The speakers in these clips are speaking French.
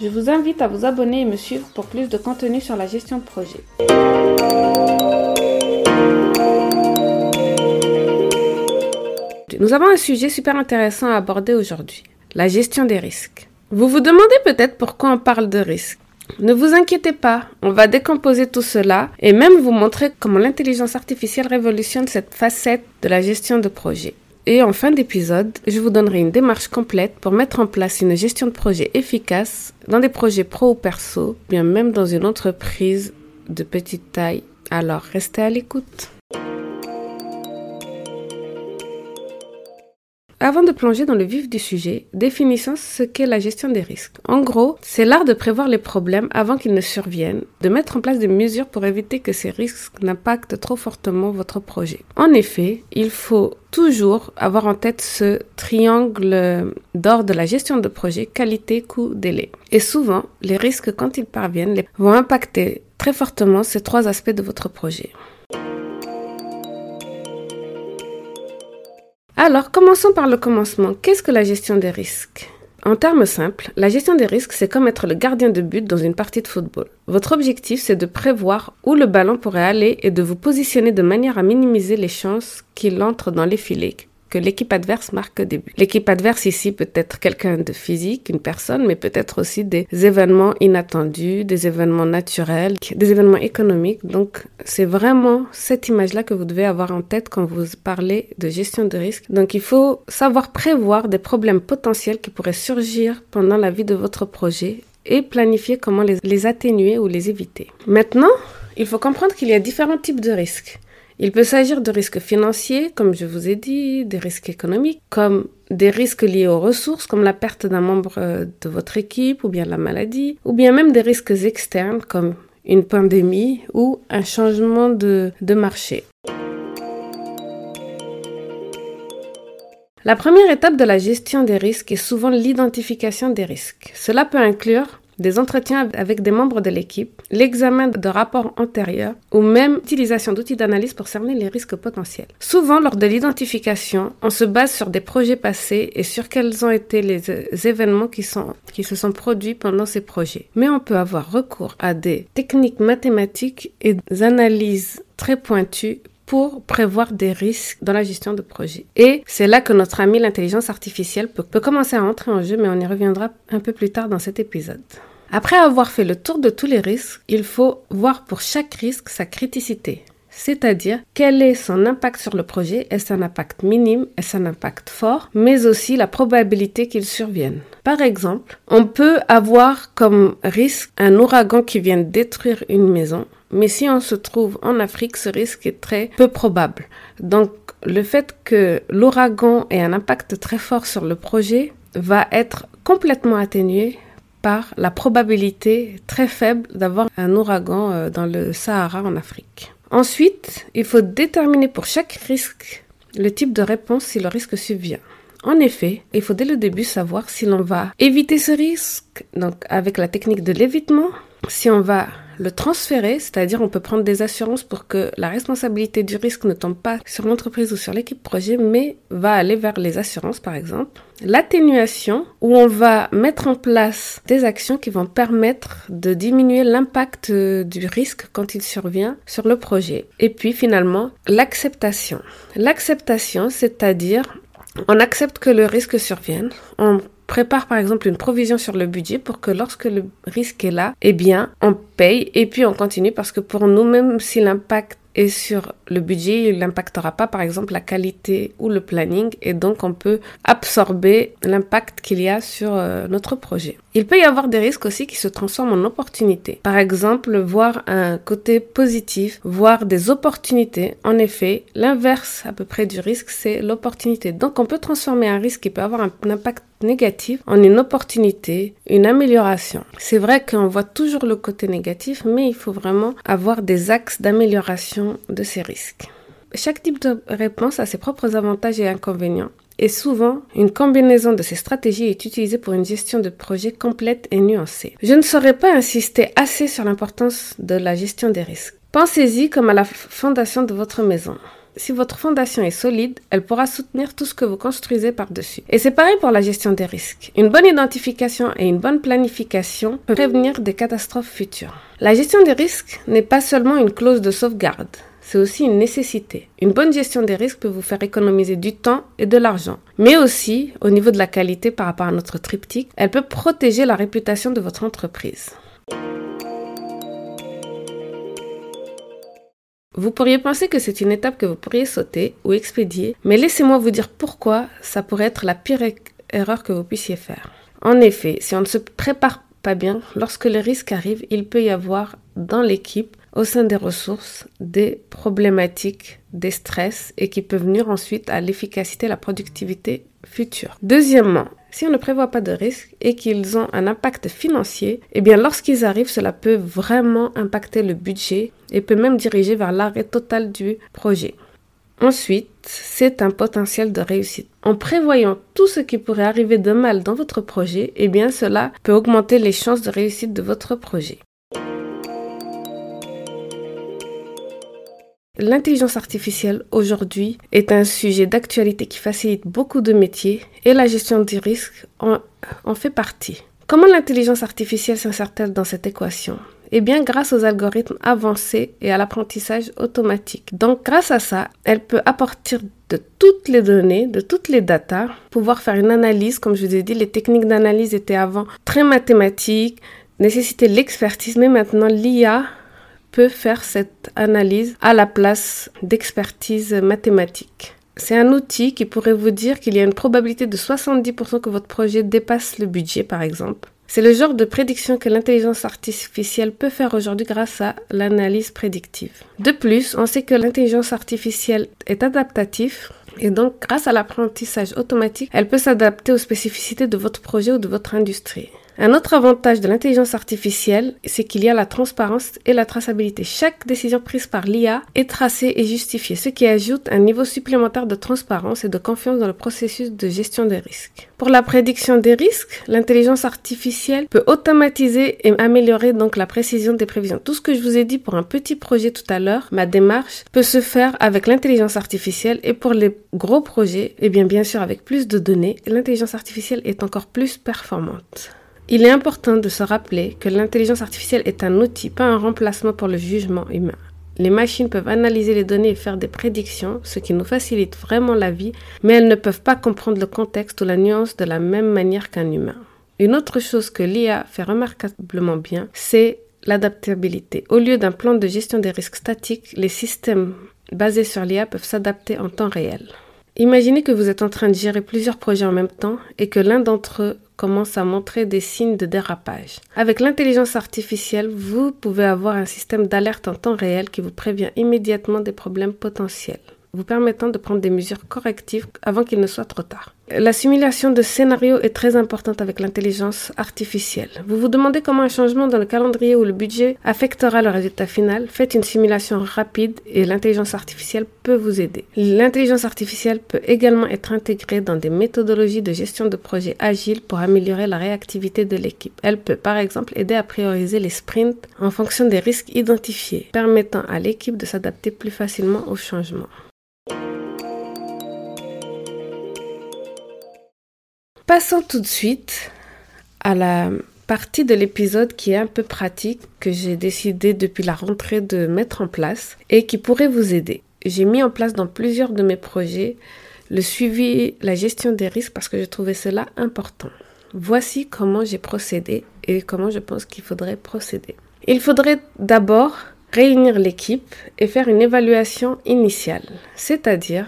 Je vous invite à vous abonner et me suivre pour plus de contenu sur la gestion de projet. Nous avons un sujet super intéressant à aborder aujourd'hui, la gestion des risques. Vous vous demandez peut-être pourquoi on parle de risques. Ne vous inquiétez pas, on va décomposer tout cela et même vous montrer comment l'intelligence artificielle révolutionne cette facette de la gestion de projet. Et en fin d'épisode, je vous donnerai une démarche complète pour mettre en place une gestion de projet efficace dans des projets pro ou perso, bien même dans une entreprise de petite taille. Alors restez à l'écoute. Avant de plonger dans le vif du sujet, définissons ce qu'est la gestion des risques. En gros, c'est l'art de prévoir les problèmes avant qu'ils ne surviennent, de mettre en place des mesures pour éviter que ces risques n'impactent trop fortement votre projet. En effet, il faut toujours avoir en tête ce triangle d'or de la gestion de projet qualité, coût, délai. Et souvent, les risques, quand ils parviennent, vont impacter très fortement ces trois aspects de votre projet. Alors, commençons par le commencement. Qu'est-ce que la gestion des risques? En termes simples, la gestion des risques, c'est comme être le gardien de but dans une partie de football. Votre objectif, c'est de prévoir où le ballon pourrait aller et de vous positionner de manière à minimiser les chances qu'il entre dans les filets, que l'équipe adverse marque au début. L'équipe adverse ici peut être quelqu'un de physique, une personne, mais peut-être aussi des événements inattendus, des événements naturels, des événements économiques. Donc c'est vraiment cette image-là que vous devez avoir en tête quand vous parlez de gestion de risque. Donc il faut savoir prévoir des problèmes potentiels qui pourraient surgir pendant la vie de votre projet et planifier comment les, les atténuer ou les éviter. Maintenant, il faut comprendre qu'il y a différents types de risques. Il peut s'agir de risques financiers, comme je vous ai dit, des risques économiques, comme des risques liés aux ressources, comme la perte d'un membre euh, de votre équipe ou bien la maladie, ou bien même des risques externes, comme une pandémie ou un changement de, de marché. La première étape de la gestion des risques est souvent l'identification des risques. Cela peut inclure des entretiens avec des membres de l'équipe, l'examen de rapports antérieurs ou même l'utilisation d'outils d'analyse pour cerner les risques potentiels. Souvent, lors de l'identification, on se base sur des projets passés et sur quels ont été les événements qui, sont, qui se sont produits pendant ces projets. Mais on peut avoir recours à des techniques mathématiques et des analyses très pointues pour prévoir des risques dans la gestion de projet. Et c'est là que notre ami l'intelligence artificielle peut, peut, commencer à entrer en jeu, mais on y reviendra un peu plus tard dans cet épisode. Après avoir fait le tour de tous les risques, il faut voir pour chaque risque sa criticité. C'est-à-dire quel est son impact sur le projet, est-ce un impact minime, est-ce un impact fort, mais aussi la probabilité qu'il survienne. Par exemple, on peut avoir comme risque un ouragan qui vient détruire une maison, mais si on se trouve en Afrique, ce risque est très peu probable. Donc, le fait que l'ouragan ait un impact très fort sur le projet va être complètement atténué par la probabilité très faible d'avoir un ouragan euh, dans le Sahara en Afrique. Ensuite, il faut déterminer pour chaque risque le type de réponse si le risque subvient. En effet, il faut dès le début savoir si l'on va éviter ce risque, donc avec la technique de l'évitement, si on va le transférer, c'est-à-dire on peut prendre des assurances pour que la responsabilité du risque ne tombe pas sur l'entreprise ou sur l'équipe projet, mais va aller vers les assurances par exemple. L'atténuation, où on va mettre en place des actions qui vont permettre de diminuer l'impact du risque quand il survient sur le projet. Et puis finalement, l'acceptation. L'acceptation, c'est-à-dire on accepte que le risque survienne, prépare par exemple une provision sur le budget pour que lorsque le risque est là, eh bien, on paye et puis on continue parce que pour nous, même si l'impact et sur le budget, il n'impactera pas par exemple la qualité ou le planning et donc on peut absorber l'impact qu'il y a sur euh, notre projet. Il peut y avoir des risques aussi qui se transforment en opportunités. Par exemple, voir un côté positif, voir des opportunités. En effet, l'inverse à peu près du risque, c'est l'opportunité. Donc on peut transformer un risque qui peut avoir un impact négatif en une opportunité, une amélioration. C'est vrai qu'on voit toujours le côté négatif, mais il faut vraiment avoir des axes d'amélioration de ces risques. Chaque type de réponse a ses propres avantages et inconvénients. Et souvent, une combinaison de ces stratégies est utilisée pour une gestion de projet complète et nuancée. Je ne saurais pas insister assez sur l'importance de la gestion des risques. Pensez-y comme à la fondation de votre maison. Si votre fondation est solide, elle pourra soutenir tout ce que vous construisez par-dessus. Et c'est pareil pour la gestion des risques. Une bonne identification et une bonne planification peuvent prévenir des catastrophes futures. La gestion des risques n'est pas seulement une clause de sauvegarde c'est aussi une nécessité. Une bonne gestion des risques peut vous faire économiser du temps et de l'argent. Mais aussi, au niveau de la qualité par rapport à notre triptyque, elle peut protéger la réputation de votre entreprise. Vous pourriez penser que c'est une étape que vous pourriez sauter ou expédier, mais laissez-moi vous dire pourquoi ça pourrait être la pire erreur que vous puissiez faire. En effet, si on ne se prépare pas bien, lorsque le risque arrive, il peut y avoir dans l'équipe au sein des ressources des problématiques, des stress et qui peuvent nuire ensuite à l'efficacité et la productivité future. Deuxièmement, si on ne prévoit pas de risques et qu'ils ont un impact financier, eh lorsqu'ils arrivent, cela peut vraiment impacter le budget et peut même diriger vers l'arrêt total du projet. Ensuite, c'est un potentiel de réussite. En prévoyant tout ce qui pourrait arriver de mal dans votre projet, eh cela peut augmenter les chances de réussite de votre projet. L'intelligence artificielle aujourd'hui est un sujet d'actualité qui facilite beaucoup de métiers et la gestion des risques en, en fait partie. Comment l'intelligence artificielle s'insère-t-elle dans cette équation? Eh bien, grâce aux algorithmes avancés et à l'apprentissage automatique. Donc, grâce à ça, elle peut apporter de toutes les données, de toutes les datas, pouvoir faire une analyse. Comme je vous ai dit, les techniques d'analyse étaient avant très mathématiques, nécessitaient l'expertise, mais maintenant l'IA peut faire cette analyse à la place d'expertise mathématique. C'est un outil qui pourrait vous dire qu'il y a une probabilité de 70% que votre projet dépasse le budget, par exemple. C'est le genre de prédiction que l'intelligence artificielle peut faire aujourd'hui grâce à l'analyse prédictive. De plus, on sait que l'intelligence artificielle est adaptative et donc grâce à l'apprentissage automatique, elle peut s'adapter aux spécificités de votre projet ou de votre industrie. Un autre avantage de l'intelligence artificielle, c'est qu'il y a la transparence et la traçabilité. Chaque décision prise par l'IA est tracée et justifiée, ce qui ajoute un niveau supplémentaire de transparence et de confiance dans le processus de gestion des risques. Pour la prédiction des risques, l'intelligence artificielle peut automatiser et améliorer donc la précision des prévisions. Tout ce que je vous ai dit pour un petit projet tout à l'heure, ma démarche peut se faire avec l'intelligence artificielle et pour les gros projets, et eh bien bien sûr avec plus de données, l'intelligence artificielle est encore plus performante. Il est important de se rappeler que l'intelligence artificielle est un outil, pas un remplacement pour le jugement humain. Les machines peuvent analyser les données et faire des prédictions, ce qui nous facilite vraiment la vie, mais elles ne peuvent pas comprendre le contexte ou la nuance de la même manière qu'un humain. Une autre chose que l'IA fait remarquablement bien, c'est l'adaptabilité. Au lieu d'un plan de gestion des risques statiques, les systèmes basés sur l'IA peuvent s'adapter en temps réel. Imaginez que vous êtes en train de gérer plusieurs projets en même temps et que l'un d'entre eux commence à montrer des signes de dérapage. Avec l'intelligence artificielle, vous pouvez avoir un système d'alerte en temps réel qui vous prévient immédiatement des problèmes potentiels vous permettant de prendre des mesures correctives avant qu'il ne soit trop tard. La simulation de scénarios est très importante avec l'intelligence artificielle. Vous vous demandez comment un changement dans le calendrier ou le budget affectera le résultat final. Faites une simulation rapide et l'intelligence artificielle peut vous aider. L'intelligence artificielle peut également être intégrée dans des méthodologies de gestion de projets agiles pour améliorer la réactivité de l'équipe. Elle peut par exemple aider à prioriser les sprints en fonction des risques identifiés, permettant à l'équipe de s'adapter plus facilement aux changements. Passons tout de suite à la partie de l'épisode qui est un peu pratique que j'ai décidé depuis la rentrée de mettre en place et qui pourrait vous aider. J'ai mis en place dans plusieurs de mes projets le suivi, la gestion des risques parce que je trouvais cela important. Voici comment j'ai procédé et comment je pense qu'il faudrait procéder. Il faudrait d'abord réunir l'équipe et faire une évaluation initiale, c'est-à-dire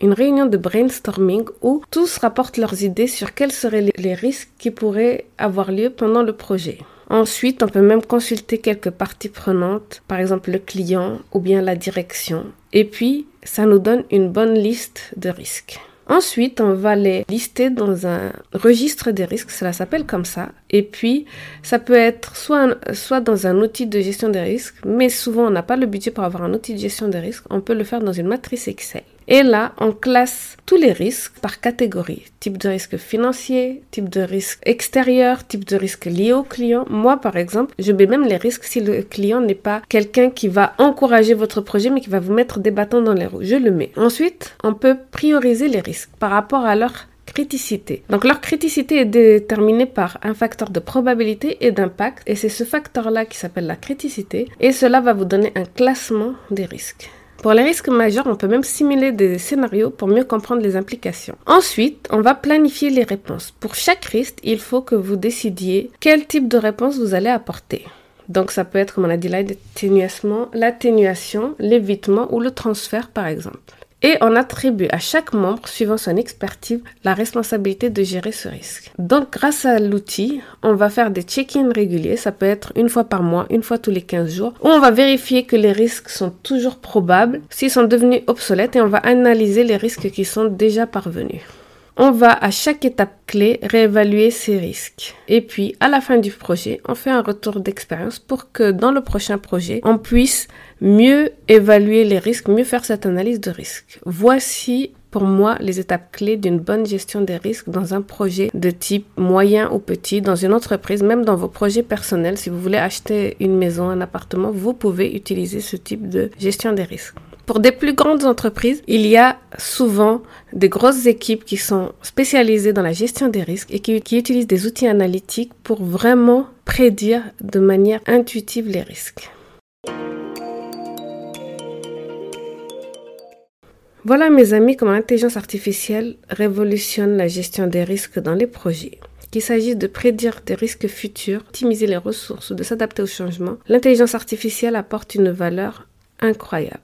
une réunion de brainstorming où tous rapportent leurs idées sur quels seraient les risques qui pourraient avoir lieu pendant le projet. Ensuite, on peut même consulter quelques parties prenantes, par exemple le client ou bien la direction. Et puis, ça nous donne une bonne liste de risques. Ensuite, on va les lister dans un registre des risques, cela s'appelle comme ça. Et puis, ça peut être soit, dans un outil de gestion des risques, mais souvent on n'a pas le budget pour avoir un outil de gestion des risques. On peut le faire dans une matrice Excel. Et là, on classe tous les risques par catégorie. Type de risque financier, type de risque extérieur, type de risque lié au client. Moi, par exemple, je mets même les risques si le client n'est pas quelqu'un qui va encourager votre projet, mais qui va vous mettre des bâtons dans les roues. Je le mets. Ensuite, on peut prioriser les risques par rapport à leur criticité. Donc leur criticité est déterminée par un facteur de probabilité et d'impact et c'est ce facteur-là qui s'appelle la criticité et cela va vous donner un classement des risques. Pour les risques majeurs, on peut même simuler des scénarios pour mieux comprendre les implications. Ensuite, on va planifier les réponses. Pour chaque risque, il faut que vous décidiez quel type de réponse vous allez apporter. Donc ça peut être, comme on a dit, l'atténuation, l'évitement ou le transfert par exemple et on attribue à chaque membre, suivant son expertise, la responsabilité de gérer ce risque. Donc, grâce à l'outil, on va faire des check-ins réguliers, ça peut être une fois par mois, une fois tous les 15 jours, où on va vérifier que les risques sont toujours probables, s'ils sont devenus obsolètes, et on va analyser les risques qui sont déjà parvenus. On va à chaque étape clé réévaluer ces risques. Et puis, à la fin du projet, on fait un retour d'expérience pour que dans le prochain projet, on puisse mieux évaluer les risques, mieux faire cette analyse de risque. Voici pour moi les étapes clés d'une bonne gestion des risques dans un projet de type moyen ou petit, dans une entreprise, même dans vos projets personnels. Si vous voulez acheter une maison, un appartement, vous pouvez utiliser ce type de gestion des risques. Pour des plus grandes entreprises, il y a souvent des grosses équipes qui sont spécialisées dans la gestion des risques et qui, qui utilisent des outils analytiques pour vraiment prédire de manière intuitive les risques. Voilà mes amis comment l'intelligence artificielle révolutionne la gestion des risques dans les projets. Qu'il s'agisse de prédire des risques futurs, optimiser les ressources ou de s'adapter au changement, l'intelligence artificielle apporte une valeur incroyable.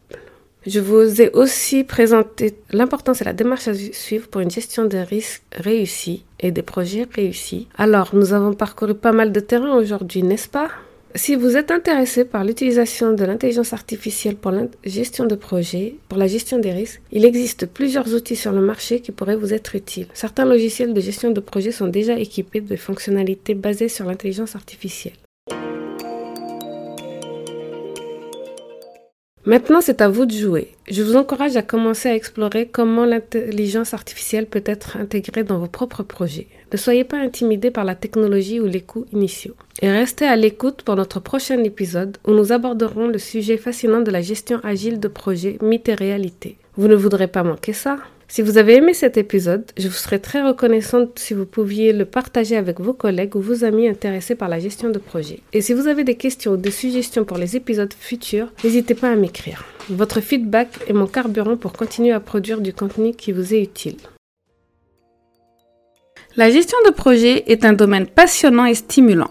Je vous ai aussi présenté l'importance et la démarche à suivre pour une gestion des risques réussie et des projets réussis. Alors, nous avons parcouru pas mal de terrain aujourd'hui, n'est-ce pas? Si vous êtes intéressé par l'utilisation de l'intelligence artificielle pour la gestion de projets, pour la gestion des risques, il existe plusieurs outils sur le marché qui pourraient vous être utiles. Certains logiciels de gestion de projets sont déjà équipés de fonctionnalités basées sur l'intelligence artificielle. Maintenant, c'est à vous de jouer. Je vous encourage à commencer à explorer comment l'intelligence artificielle peut être intégrée dans vos propres projets. Ne soyez pas intimidés par la technologie ou les coûts initiaux. Et restez à l'écoute pour notre prochain épisode où nous aborderons le sujet fascinant de la gestion agile de projets, mythes et réalité. Vous ne voudrez pas manquer ça si vous avez aimé cet épisode, je vous serais très reconnaissante si vous pouviez le partager avec vos collègues ou vos amis intéressés par la gestion de projet. Et si vous avez des questions ou des suggestions pour les épisodes futurs, n'hésitez pas à m'écrire. Votre feedback est mon carburant pour continuer à produire du contenu qui vous est utile. La gestion de projet est un domaine passionnant et stimulant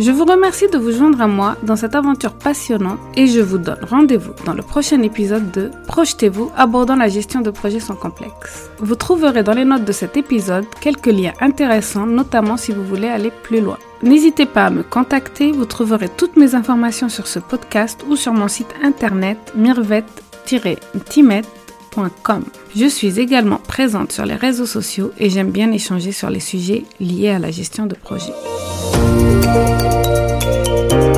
Je vous remercie de vous joindre à moi dans cette aventure passionnante et je vous donne rendez-vous dans le prochain épisode de Projetez-vous abordant la gestion de projets sans complexe. Vous trouverez dans les notes de cet épisode quelques liens intéressants, notamment si vous voulez aller plus loin. N'hésitez pas à me contacter, vous trouverez toutes mes informations sur ce podcast ou sur mon site internet mirvet-timet.com. Je suis également présente sur les réseaux sociaux et j'aime bien échanger sur les sujets liés à la gestion de projet. Thank you.